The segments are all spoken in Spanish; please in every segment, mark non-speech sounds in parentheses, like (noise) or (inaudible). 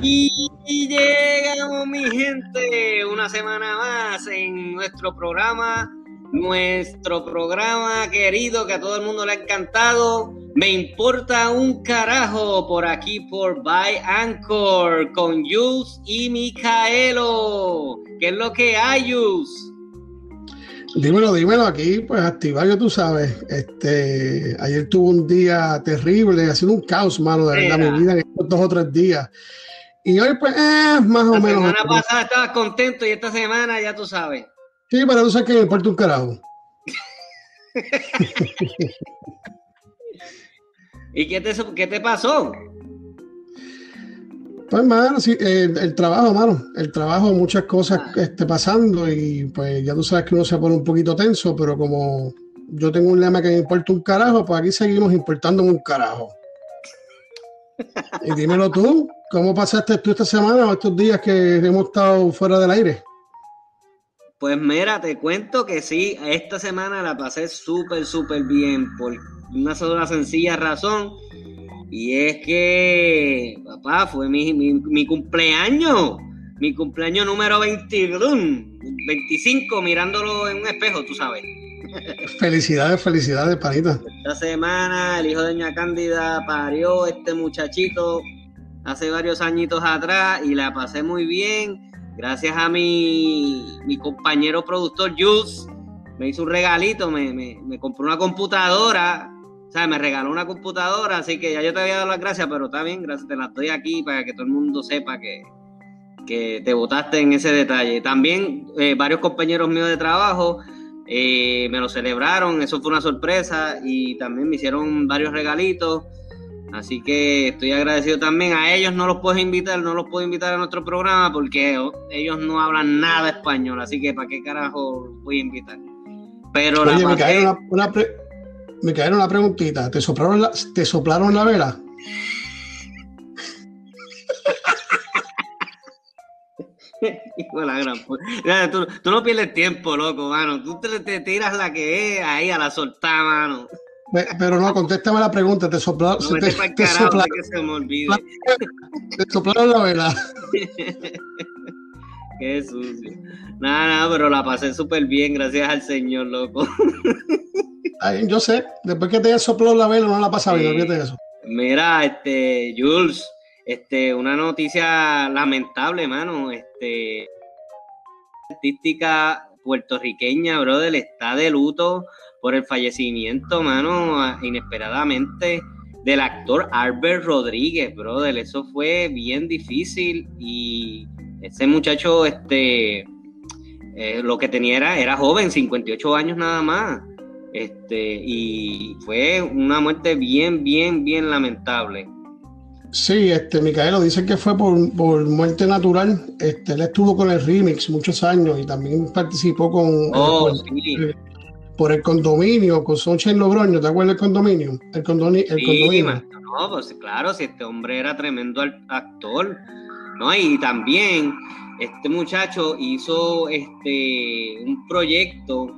Y llegamos, mi gente, una semana más en nuestro programa, nuestro programa querido que a todo el mundo le ha encantado. Me importa un carajo por aquí por By Anchor con Yus y Micaelo. ¿Qué es lo que hay, Yus? Dímelo, dímelo aquí, pues activar, tú sabes. Este, ayer tuve un día terrible, ha sido un caos, mano, de verdad, mi vida en estos dos o tres días. Y hoy, pues, eh, más o menos. La semana pasada estabas contento y esta semana ya tú sabes. Sí, pero tú sabes que me importa un carajo. (laughs) ¿Y qué te, qué te pasó? Pues, mano, sí, el, trabajo, mano. El trabajo, muchas cosas ah. este, pasando y pues ya tú sabes que uno se pone un poquito tenso, pero como yo tengo un lema que me importa un carajo, pues aquí seguimos importando un carajo. Y dímelo tú, ¿cómo pasaste tú esta semana o estos días que hemos estado fuera del aire? Pues mira, te cuento que sí, esta semana la pasé súper, súper bien por una sola sencilla razón. Y es que, papá, fue mi, mi, cumpleaños. Mi cumpleaños número 22, 25, mirándolo en un espejo, tú sabes. Felicidades, felicidades, panita. Esta semana el hijo de Doña Cándida parió este muchachito hace varios añitos atrás y la pasé muy bien. Gracias a mi, mi compañero productor Jules, me hizo un regalito, me, me, compró una computadora, o sea, me regaló una computadora, así que ya yo te había dado las gracias, pero está bien, gracias, te las doy aquí para que todo el mundo sepa que, que te votaste en ese detalle. También eh, varios compañeros míos de trabajo eh, me lo celebraron, eso fue una sorpresa y también me hicieron varios regalitos. Así que estoy agradecido también. A ellos no los puedo invitar, no los puedo invitar a nuestro programa porque ellos no hablan nada español. Así que, ¿para qué carajo voy a invitar? Pero Oye, me, cayeron una, me cayeron una preguntita. ¿Te soplaron la, ¿Te soplaron la vela? (laughs) tú, no pierdes tiempo, loco, mano. Tú te, tiras la que es ahí a la soltada, mano. Pero no, contéstame la pregunta. ¿Te soplaron? No, te, te, soplaron, que se me olvide. (laughs) ¿Te soplaron la vela? (laughs) Qué sucio. Nada, nada, pero la pasé súper bien, gracias al Señor, loco. Ay, yo sé, después que te sopló la vela, no la pasaba bien, olvídate eso. Mira, este, Jules, este, una noticia lamentable, mano. Este, artística puertorriqueña, brother, está de luto por el fallecimiento, mano, inesperadamente del actor Albert Rodríguez, brother. Eso fue bien difícil y ese muchacho, este, eh, lo que tenía era, era joven, 58 años nada más. Este, y fue una muerte bien, bien, bien lamentable. Sí, este, Micaelo, dicen que fue por, muerte natural. Este, él estuvo con el remix muchos años y también participó con oh, por, el condominio, con en Logroño, ¿te acuerdas del condominio? El, condoni, el condominio. No, pues claro, si este hombre era tremendo actor, ¿no? Y también este muchacho hizo este un proyecto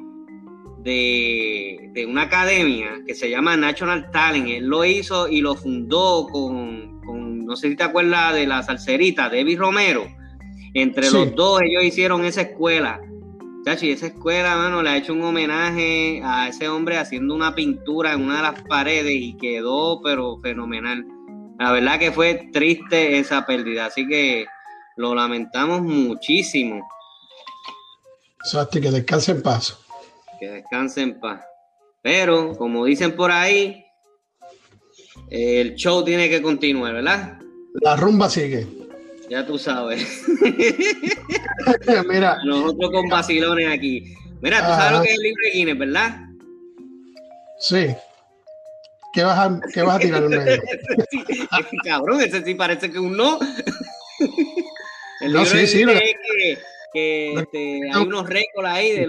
de, de, una academia que se llama National Talent. Él lo hizo y lo fundó con, no sé si te acuerdas de la salserita, Debbie Romero. Entre los dos ellos hicieron esa escuela. Chachi, esa escuela, mano, le ha hecho un homenaje a ese hombre haciendo una pintura en una de las paredes y quedó, pero fenomenal. La verdad que fue triste esa pérdida, así que lo lamentamos muchísimo. Exacto, que descanse en paz. Que descanse en paz. Pero, como dicen por ahí, el show tiene que continuar, ¿verdad? La rumba sigue. Ya tú sabes. (laughs) Mira. Nosotros con vacilones aquí. Mira, tú sabes lo que es el libre Guinness, ¿verdad? Sí. ¿Qué vas a, qué vas a tirar en medio? (laughs) Cabrón, ese sí parece que un no. El no, sí, sí, es que, que este, hay unos récords ahí de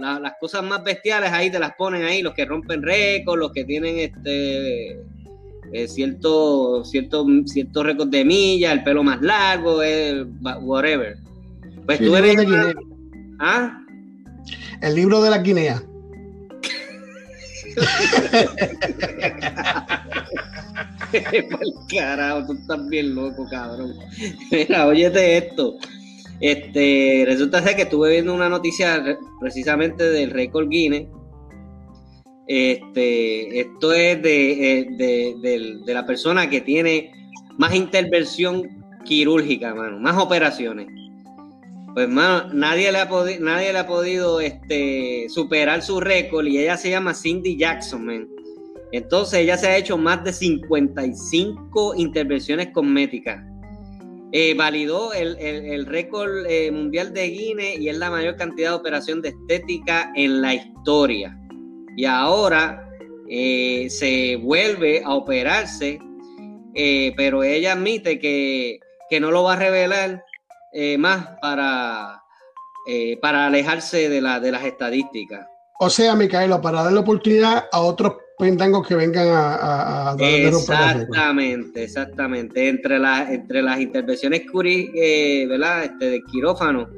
las cosas más bestiales ahí te las ponen ahí, los que rompen récords, los que tienen este eh, cierto, cierto, cierto récord de milla, el pelo más largo, eh, whatever. Pues tú eres... ¿Ah? El libro de la Guinea. (laughs) carajo, tú estás bien loco, cabrón. Mira, óyete esto. Este, resulta ser que estuve viendo una noticia precisamente del récord Guinness. Este, esto es de, eh, de, la persona que tiene más intervención quirúrgica, mano, más operaciones. Pues, mano, nadie le ha, podido, nadie le ha podido este, superar su récord y ella se llama Cindy Jackson. Entonces, ella se ha hecho más de 55 intervenciones cosméticas. Eh, validó el, récord eh, mundial de Guinness y es la mayor cantidad de operación de estética en la historia. Y ahora eh, se vuelve a operarse, pero ella admite que, que, no lo va a revelar más para, para alejarse de, la, de las estadísticas. O sea, Micaela, para darle oportunidad a otros pendangos que vengan a, a, Exactamente, exactamente. Entre, las entre las intervenciones curi, eh, ¿verdad? Este, de quirófano,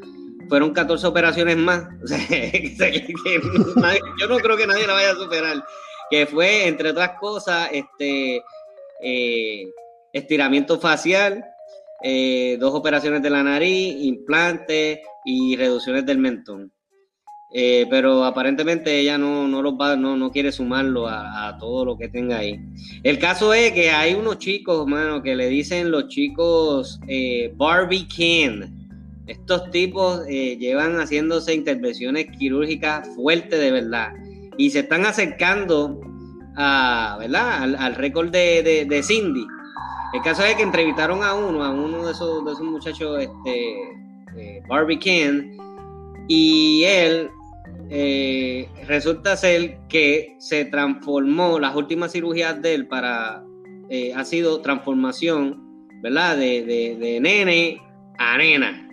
fueron 14 operaciones más. (laughs) yo no creo que nadie la vaya a superar. Que fue, entre otras cosas, este eh, estiramiento facial, eh, dos operaciones de la nariz, implantes y reducciones del mentón. Eh, pero aparentemente ella no, no, los va, no, no quiere sumarlo a, todo lo que tenga ahí. El caso es que hay unos chicos, mano, que le dicen los chicos eh, Barbie Ken. Estos tipos eh, llevan haciéndose intervenciones quirúrgicas fuertes de verdad y se están acercando a, ¿verdad? al, récord de, de, Cindy. El caso es que entrevistaron a uno, a uno de esos, de esos muchachos, este, Barbie Ken, y él eh, resulta ser que se transformó, las últimas cirugías de él para, eh, ha sido transformación, ¿verdad? De, de, nene a nena.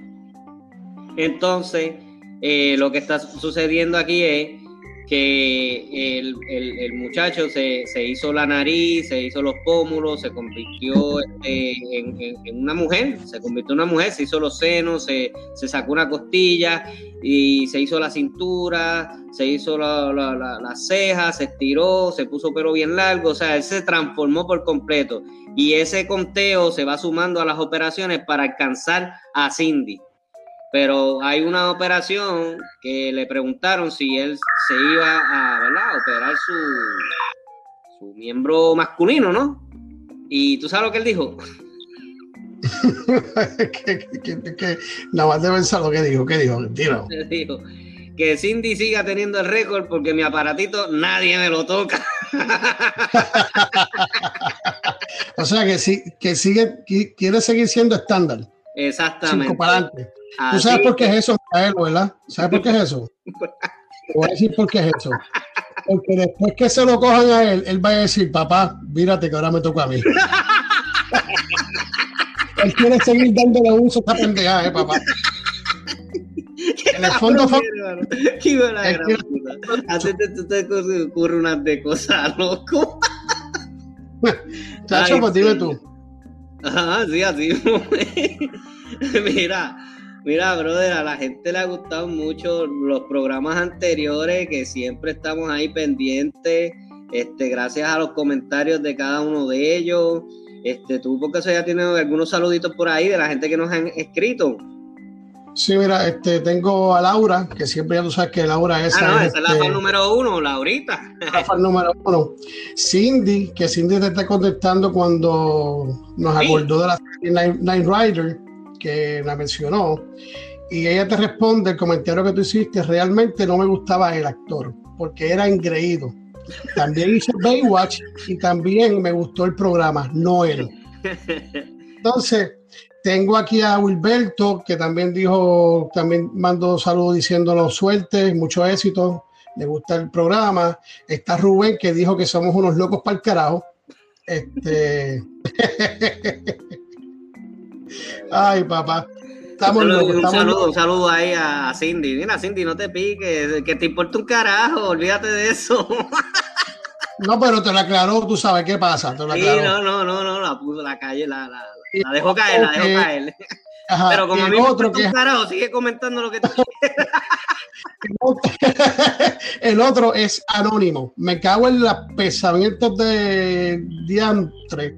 Entonces, eh, lo que está sucediendo aquí es que el, muchacho se, hizo la nariz, se hizo los pómulos, se convirtió este, en, una mujer, se convirtió en una mujer, se hizo los senos, se, sacó una costilla y se hizo la cintura, se hizo las cejas, se estiró, se puso pelo bien largo, o sea, él se transformó por completo. Y ese conteo se va sumando a las operaciones para alcanzar a Cindy pero hay una operación que le preguntaron si él se iba a, ¿verdad? operar su, su miembro masculino, ¿no? Y tú sabes lo que él dijo. (laughs) que, nada más de pensar lo que dijo, ¿qué dijo? (laughs) Dijo que Cindy siga teniendo el récord porque mi aparatito nadie me lo toca. (laughs) o sea que sí, que sigue, quiere seguir siendo estándar. Exactamente. ¿Tú sabes por qué es eso, verdad? ¿Sabes por qué es eso? (laughs) Voy a decir por qué es eso. Porque después que se lo cojan a él, él va a decir, papá, mírate que ahora me toca a mí. (laughs) él quiere seguir dándole uso a esta ¿eh, papá? En el fondo, Qué buena A ti te, te ocurre unas de cosas, (laughs) loco. Chacho, pues dime tú. Ajá, sí, así. Mira, Mira, brother, a la gente le ha gustado mucho los programas anteriores, que siempre estamos ahí pendientes, este, gracias a los comentarios de cada uno de ellos. Este, tú, porque eso ya tienes algunos saluditos por ahí de la gente que nos han escrito. Sí, mira, este, tengo a Laura, que siempre ya tú sabes que Laura es. Ah, no, esa es la fan número uno, Laurita. La fan número uno. Cindy, que Cindy te está contestando cuando nos acordó de la Night Rider que la mencionó, y ella te responde el comentario que tú hiciste, realmente no me gustaba el actor, porque era engreído. También hizo (laughs) Baywatch y también me gustó el programa, no él. Entonces, tengo aquí a Wilberto, que también dijo, también mando saludos diciéndonos suerte, mucho éxito, le gusta el programa. Está Rubén, que dijo que somos unos locos para el carajo. Este. (laughs) Ay, papá. Estamos un, saludo, un saludo ahí a Cindy. Mira, Cindy, no te piques, que te importa un carajo, olvídate de eso. (laughs) No, pero te lo aclaró, tú sabes qué pasa. Te lo sí, no, no, no, no, la puso la calle, la, la, la dejó caer, la dejó caer. pero como a mí otro me que... un carajo, sigue comentando lo que tú (laughs) quieras. (laughs) El otro es anónimo. Me cago en los pensamientos de diantre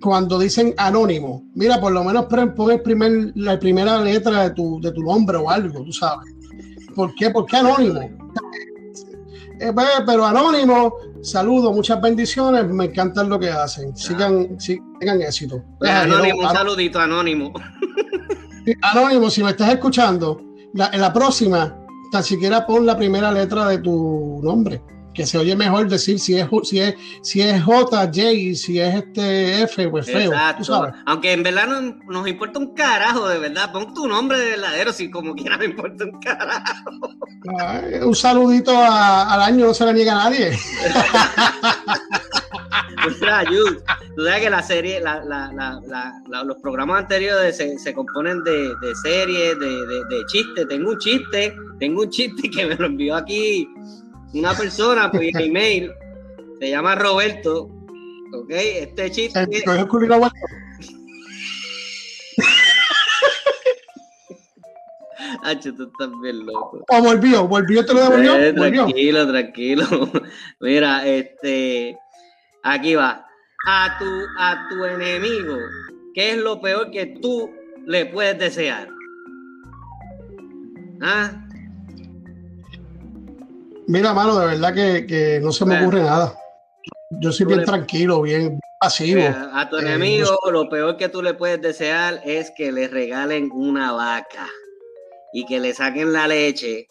cuando dicen anónimo. Mira, por lo menos pon el primer, la primera letra de tu, de tu nombre o algo, tú sabes. ¿Por qué? ¿Por qué anónimo? (laughs) Eh, pues, pero anónimo, saludo, muchas bendiciones, me encanta lo que hacen. Sigan, sigan éxito. Pues, anónimo, un saludito, anónimo. Anónimo, si me estás escuchando, en la próxima tan siquiera pon la primera letra de tu nombre, que se oye mejor decir si es si es si es J, J, si es este F, pues feo. Aunque en verdad nos importa un carajo, de verdad. Pon tu nombre de verdadero, si como quiera me importa un carajo. un saludito al año no se le niega a nadie. tú sabes que la serie, los programas anteriores se, componen de, series, de, chistes. Tengo un chiste, tengo un chiste que me lo envió aquí una persona por email. (laughs) Se llama Roberto. Ok, este chiste. Hacho, (laughs) tú estás bien loco. O volvió, volvió, te lo devolvió. Eh, tranquilo, tranquilo. (laughs) Mira, este. Aquí va. A tu, a tu enemigo, ¿qué es lo peor que tú le puedes desear? ¿Ah? Mira, mano, de verdad que, no se me ocurre nada. Yo soy bien tranquilo, bien pasivo. a tu eh, enemigo, lo peor que tú le puedes desear es que le regalen una vaca y que le saquen la leche.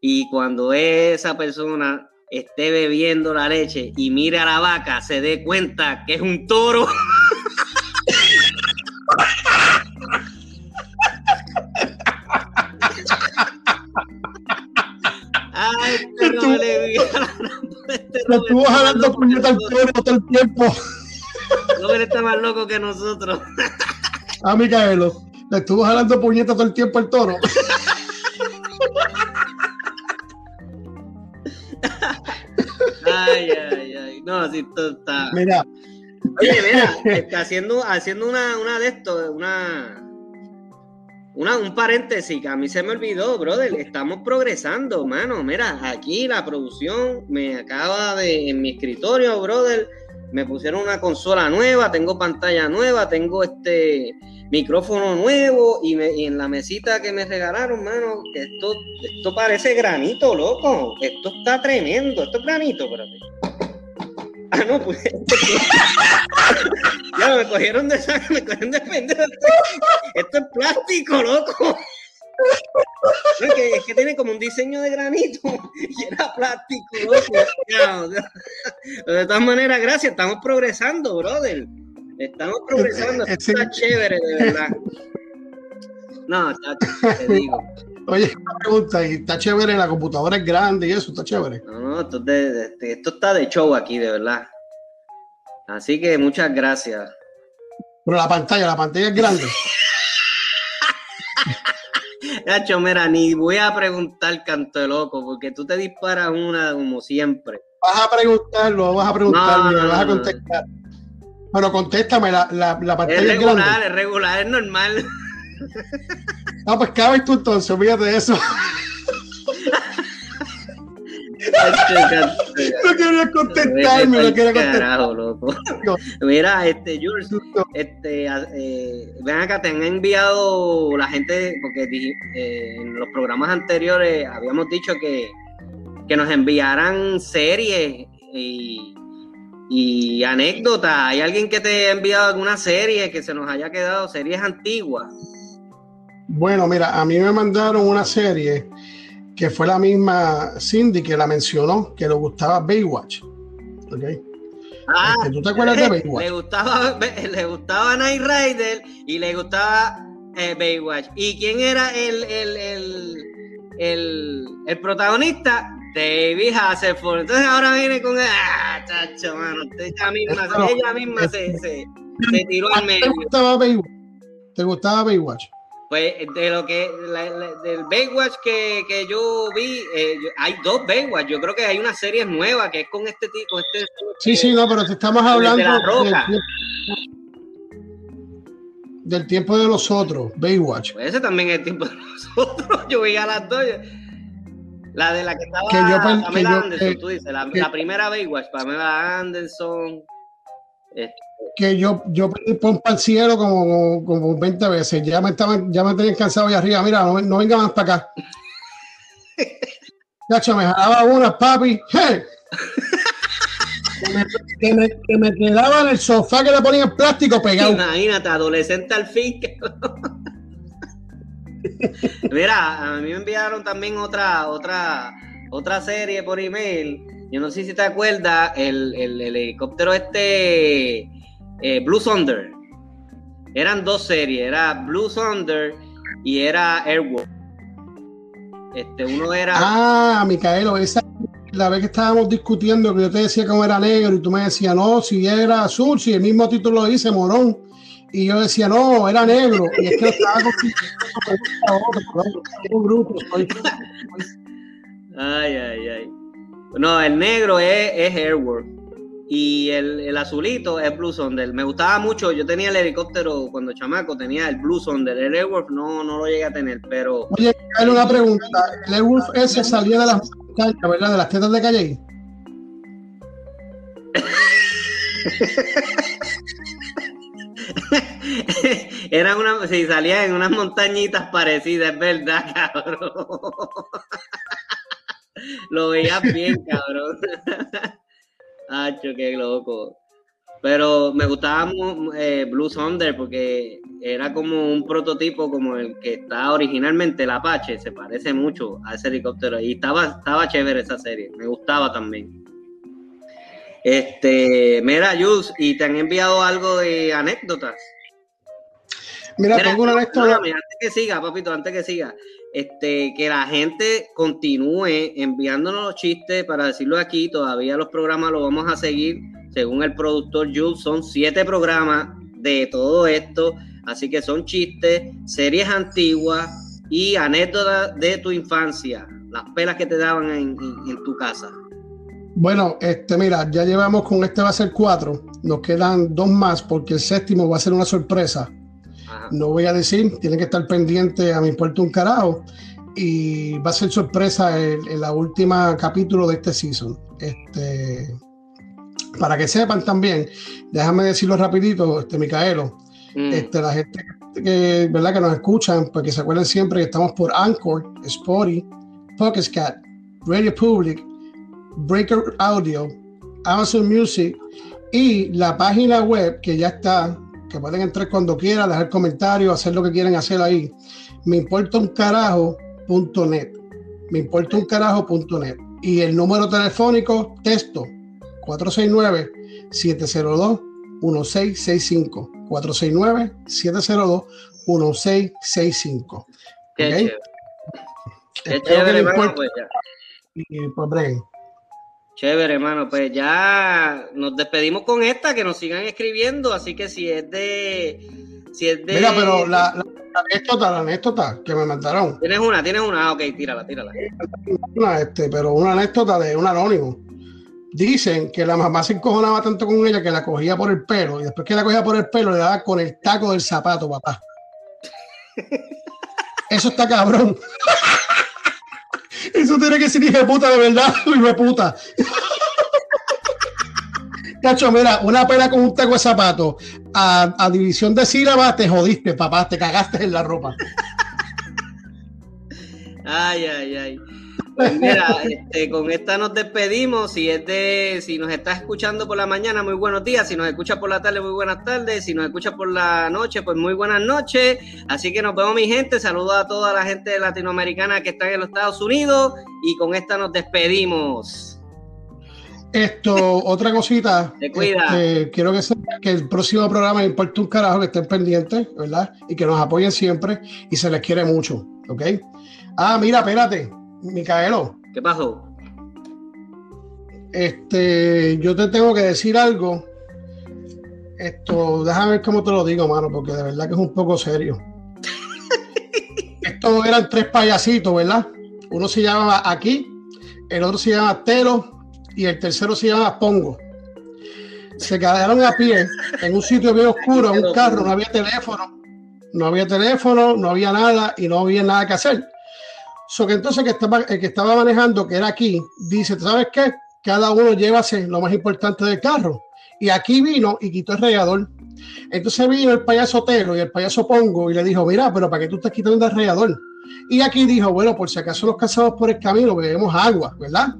Y cuando esa persona esté bebiendo la leche y mire a la vaca, se dé cuenta que es un toro. (laughs) Ay, le Le estuvo jalando puñeta al toro todo el tiempo. No, él está más loco que nosotros. Ah, Micaelo, le estuvo jalando puñeta todo el tiempo al toro. Ay, ay, ay. No, así todo está. Mira. Oye, mira, (laughs) está haciendo, haciendo una, una de esto, una, una, un paréntesis que a mí se me olvidó, brother. Estamos progresando, mano. Mira, aquí la producción me acaba de, en mi escritorio, brother, me pusieron una consola nueva, tengo pantalla nueva, tengo este micrófono nuevo y, en la mesita que me regalaron, mano, esto, esto parece granito, loco. Esto está tremendo. Esto es granito, espérate. Ah, no, pues. (laughs) ya me cogieron de me cogieron de pendejo. Esto es plástico, loco. es, que, es, que, tiene como un diseño de granito y era plástico, loco. de todas maneras, gracias, estamos progresando, brother. Estamos progresando, está chévere, de verdad. No, te digo. Oye, una pregunta, y está chévere, la computadora es grande y eso, está chévere. No, esto, esto está de show aquí, de verdad. Así que muchas gracias. Pero la pantalla, la pantalla es grande. (laughs) Gacho, mira, ni voy a preguntar canto de loco, porque tú te disparas una como siempre. Vas a preguntarlo, vas a preguntarlo, vas a contestar. Pero contéstame, la, la, la pantalla es regular, es, regular, es normal. (laughs) Ah, pues cabes tú entonces, olvídate de eso. no quería contestarme, no quería contestar. Mira, este, Jules, este, eh, ven acá, te han enviado la gente, porque eh, en los programas anteriores habíamos dicho que, que nos enviaran series y y anécdota, ¿hay alguien que te ha enviado alguna serie que se nos haya quedado, series antiguas? Bueno, mira, a mí me mandaron una serie que fue la misma Cindy que la mencionó, que le gustaba Baywatch. ¿Okay? Ah, este, ¿Tú te acuerdas de (laughs) Baywatch? (laughs) Le gustaba, le gustaba Night Rider y le gustaba eh, Baywatch. ¿Y quién era el, el, el, el, el protagonista? David Hasselhoff. Entonces ahora viene con. ¡Ah, chacho, mano! Ella misma, ella misma se, se, se, tiró al medio. ¿Te gustaba Baywatch? ¿Te gustaba Baywatch? Pues de lo que del Baywatch que, que yo vi, eh, hay dos Baywatch. Yo creo que hay una serie nueva que es con este tipo. Este, sí, sí, no, pero te estamos hablando Del, tiempo de los otros, Baywatch. Pues ese también es el tiempo de nosotros. (laughs) Yo vi a las dos. La de la que estaba que yo, Pamela Anderson, tú dices, la, la primera Baywatch, Pamela Anderson. Este, que yo, yo pedí pompa al cielo como, como 20 veces. Ya me estaban, ya me tenían cansado allá arriba. Mira, no, no venga más para acá. (laughs) Cacho, me jalaba una, papi. Que, me, que, me, quedaba en el sofá que le ponían plástico pegado. Imagínate, adolescente al fin. Mira, a mí me enviaron también otra, otra, otra serie por email. Yo no sé si te acuerdas, el, el helicóptero este eh, Blue Thunder. Eran dos series, era Blue Thunder y era Airwolf. Este, uno era. Ah, Micaelo, esa la vez que estábamos discutiendo que yo te decía cómo era negro y tú me decías, no, si era azul, si el mismo título lo dice, morón. Y yo decía, no, era negro. Y es que estaba con (laughs) Ay, ay, ay. No, el negro es, es Airwolf y el, azulito es Blue Thunder. Me gustaba mucho, yo tenía el helicóptero cuando chamaco, tenía el Blue Thunder. El Airwolf no, no lo llegué a tener, pero... Oye, hay una pregunta. ¿El Airwolf ese salía de las verdad? De las tetas de Calle. (laughs) Era una, sí, salía en unas montañitas parecidas, es verdad, (laughs) cabrón. Lo veías bien, cabrón. Hacho, qué loco. Pero me gustaba eh, Blue Thunder porque era como un prototipo como el que está originalmente el Apache, se parece mucho a ese helicóptero y estaba, estaba chévere esa serie, me gustaba también. Este, mira, Yus, ¿y te han enviado algo de anécdotas? Mira, tengo una anécdota. Antes que siga, papito, antes que siga, este, que la gente continúe enviándonos los chistes para decirlo aquí. Todavía los programas los vamos a seguir según el productor Jules. Son siete programas de todo esto. Así que son chistes, series antiguas y anécdotas de tu infancia. Las pelas que te daban en, tu casa. Bueno, este, mira, ya llevamos con este va a ser cuatro. Nos quedan dos más porque el séptimo va a ser una sorpresa. No voy a decir, tienen que estar pendientes a mi puerto un carajo. Y va a ser sorpresa en, la última capítulo de este season. Este, para que sepan también, déjame decirlo rapidito, este Micaelo, mm. este, la gente que, ¿verdad? que nos escuchan, pues que se acuerden siempre que estamos por Anchor, Spotify, Pocket Cat, Radio Public, Breaker Audio, Amazon Music y la página web que ya está que pueden entrar cuando quieran, dejar comentarios, hacer lo que quieran hacer ahí. Me importa un carajo.net. Me importa un carajo.net. Y el número telefónico, texto 469-702-1665. 469-702-1665. Qué chévere. Qué chévere, pues Y pues, breve. Chévere, hermano. Pues ya nos despedimos con esta, que nos sigan escribiendo. Así que si es de. Si es de. Mira, pero la, la, anécdota, la anécdota que me mandaron. Tienes una, tienes una. Ah, ok, tírala, tírala. Una, este, pero una anécdota de un anónimo. Dicen que la mamá se encojonaba tanto con ella que la cogía por el pelo y después que la cogía por el pelo le daba con el taco del zapato, papá. Eso está cabrón. (laughs) Eso tiene que ser hijo de puta de verdad, hijo de puta. Cacho, mira, una pena con un taco de zapato a, división de sílabas, te jodiste, papá, te cagaste en la ropa. Ay, ay, ay. Pues mira, este, con esta nos despedimos. Si es si nos estás escuchando por la mañana, muy buenos días. Si nos escuchas por la tarde, muy buenas tardes. Si nos escuchas por la noche, pues muy buenas noches. Así que nos vemos, mi gente. Saludos a toda la gente latinoamericana que está en los Estados Unidos. Y con esta nos despedimos. Esto, otra cosita. (laughs) Te cuida. Este, quiero que sepan que el próximo programa importa un carajo que estén pendientes, ¿verdad? Y que nos apoyen siempre y se les quiere mucho, ¿ok? Ah, mira, espérate. Micaelo. ¿Qué pasó? Este, yo te tengo que decir algo. Esto, déjame ver cómo te lo digo, mano, porque de verdad que es un poco serio. (laughs) momento eran tres payasitos, ¿verdad? Uno se llamaba aquí, el otro se llama Telo y el tercero se llama Pongo. Se quedaron a pie en un sitio bien oscuro, en un carro, no había teléfono, no había teléfono, no había nada y no había nada que hacer. So que entonces el que estaba manejando, que era aquí, dice, ¿sabes qué? Cada uno llévase lo más importante del carro. Y aquí vino y quitó el radiador. Entonces vino el payaso Telo y el payaso Pongo y le dijo, mira, pero ¿para qué tú estás quitando el radiador? Y aquí dijo, bueno, por si acaso nos casamos por el camino, bebemos agua, ¿verdad?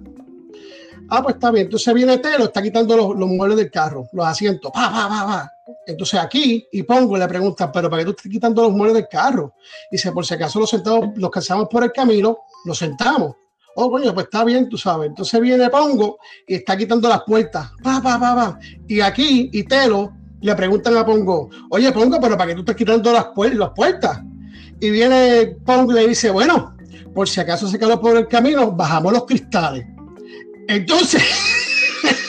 Ah, pues está bien. Entonces viene Telo, está quitando los, muebles del carro, los asientos. Pa, pa, pa, pa. Entonces aquí, y pongo, le pregunta, pero ¿para qué tú estás quitando los muebles del carro? Y dice, por si acaso los sentamos, los casamos por el camino, nos sentamos. Oh, coño, pues está bien, tú sabes. Entonces viene Pongo y está quitando las puertas. Pa, pa, pa, pa. Y aquí, y Telo, le preguntan a Pongo, oye, Pongo, pero ¿para qué tú estás quitando las, las puertas? Y viene Pongo y le dice, bueno, por si acaso se quedó por el camino, bajamos los cristales. Entonces,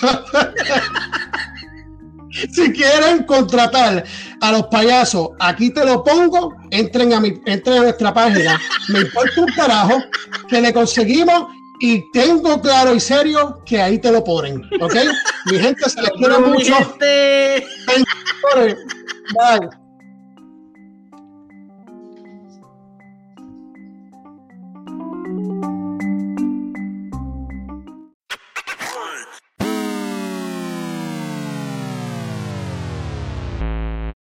(laughs) si quieren contratar a los payasos, aquí te lo pongo, entren a, mi, entren a nuestra página, me importa un carajo, que le conseguimos y tengo claro y serio que ahí te lo ponen, ¿ok? Mi gente se les quiere mucho. Bye.